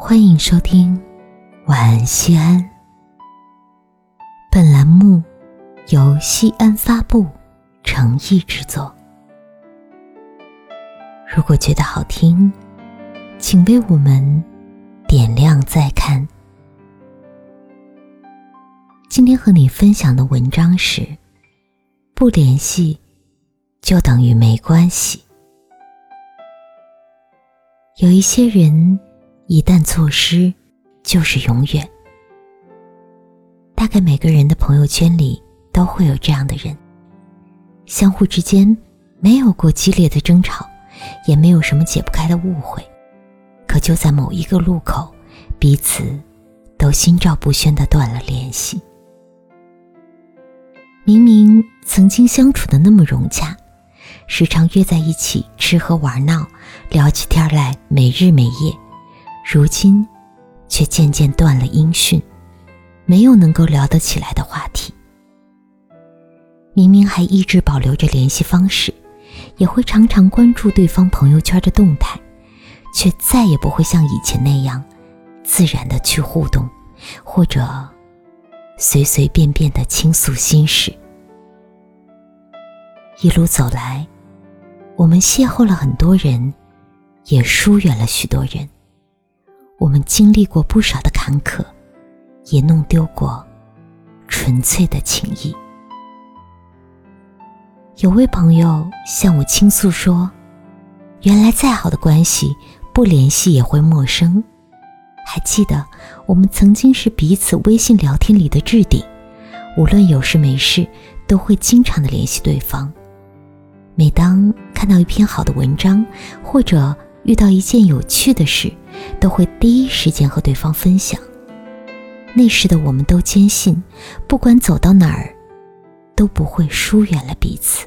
欢迎收听《晚安西安》。本栏目由西安发布诚意制作。如果觉得好听，请为我们点亮再看。今天和你分享的文章是：不联系就等于没关系。有一些人。一旦错失，就是永远。大概每个人的朋友圈里都会有这样的人，相互之间没有过激烈的争吵，也没有什么解不开的误会，可就在某一个路口，彼此都心照不宣的断了联系。明明曾经相处的那么融洽，时常约在一起吃喝玩闹，聊起天来没日没夜。如今，却渐渐断了音讯，没有能够聊得起来的话题。明明还一直保留着联系方式，也会常常关注对方朋友圈的动态，却再也不会像以前那样自然的去互动，或者随随便便的倾诉心事。一路走来，我们邂逅了很多人，也疏远了许多人。我们经历过不少的坎坷，也弄丢过纯粹的情谊。有位朋友向我倾诉说：“原来再好的关系，不联系也会陌生。还记得我们曾经是彼此微信聊天里的置顶，无论有事没事，都会经常的联系对方。每当看到一篇好的文章，或者……”遇到一件有趣的事，都会第一时间和对方分享。那时的我们都坚信，不管走到哪儿，都不会疏远了彼此。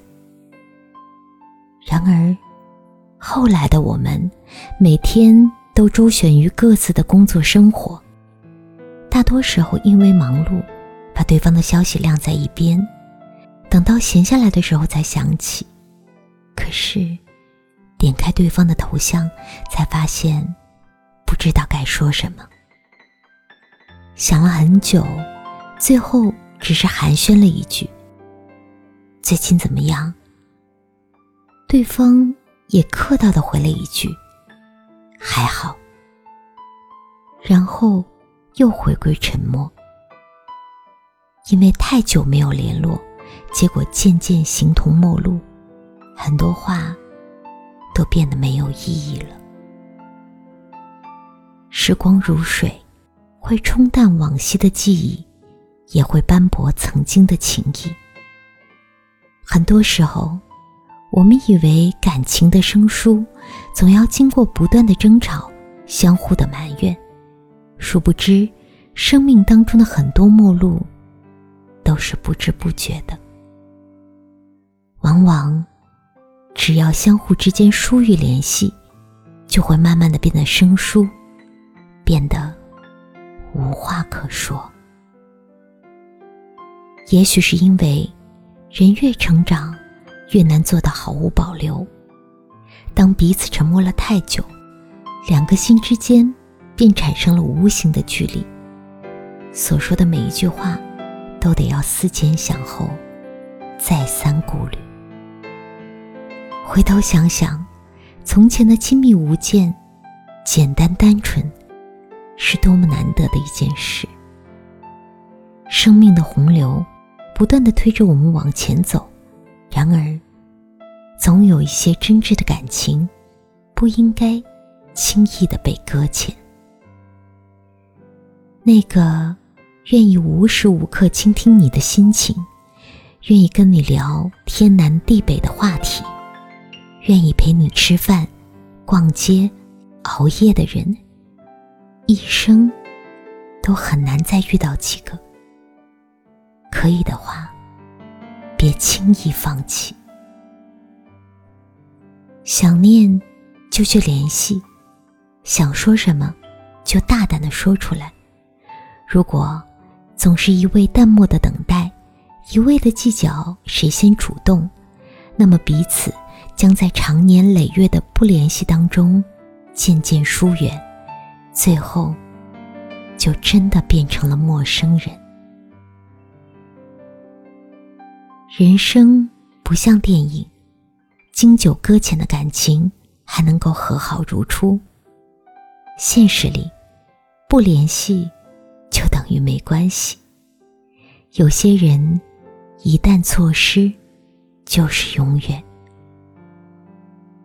然而，后来的我们，每天都周旋于各自的工作生活，大多时候因为忙碌，把对方的消息晾在一边，等到闲下来的时候才想起。可是。点开对方的头像，才发现不知道该说什么。想了很久，最后只是寒暄了一句：“最近怎么样？”对方也客套的回了一句：“还好。”然后又回归沉默。因为太久没有联络，结果渐渐形同陌路，很多话。都变得没有意义了。时光如水，会冲淡往昔的记忆，也会斑驳曾经的情谊。很多时候，我们以为感情的生疏，总要经过不断的争吵、相互的埋怨，殊不知，生命当中的很多陌路，都是不知不觉的，往往。只要相互之间疏于联系，就会慢慢的变得生疏，变得无话可说。也许是因为人越成长，越难做到毫无保留。当彼此沉默了太久，两个心之间便产生了无形的距离。所说的每一句话，都得要思前想后，再三顾虑。回头想想，从前的亲密无间、简单单纯，是多么难得的一件事。生命的洪流不断的推着我们往前走，然而，总有一些真挚的感情，不应该轻易的被搁浅。那个愿意无时无刻倾听你的心情，愿意跟你聊天南地北的话题。愿意陪你吃饭、逛街、熬夜的人，一生都很难再遇到几个。可以的话，别轻易放弃。想念就去联系，想说什么就大胆的说出来。如果总是一味淡漠的等待，一味的计较谁先主动，那么彼此。将在长年累月的不联系当中渐渐疏远，最后就真的变成了陌生人。人生不像电影，经久搁浅的感情还能够和好如初。现实里，不联系就等于没关系。有些人一旦错失，就是永远。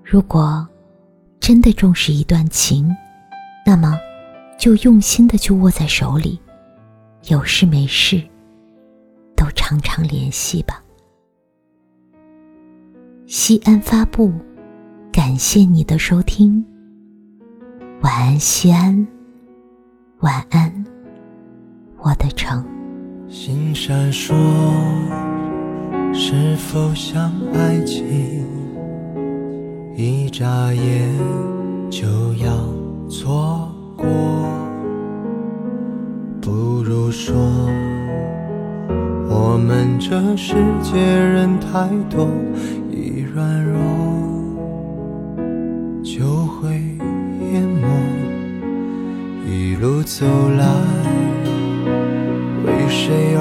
如果真的重视一段情，那么就用心的去握在手里，有事没事都常常联系吧。西安发布，感谢你的收听。晚安，西安。晚安，我的城。星闪烁，是否像爱情？一眨眼就要错过，不如说，我们这世界人太多，一软弱就会淹没。一路走来，为谁而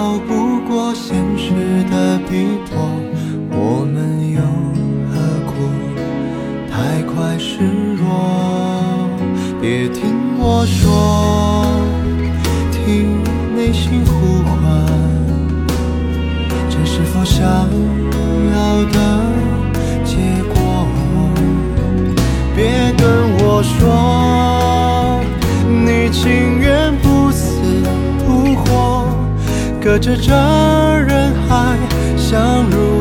逃不过现实的逼迫，我们又何苦太快示弱？别听我说，听内心呼唤，这是否想要的隔着这人海相濡。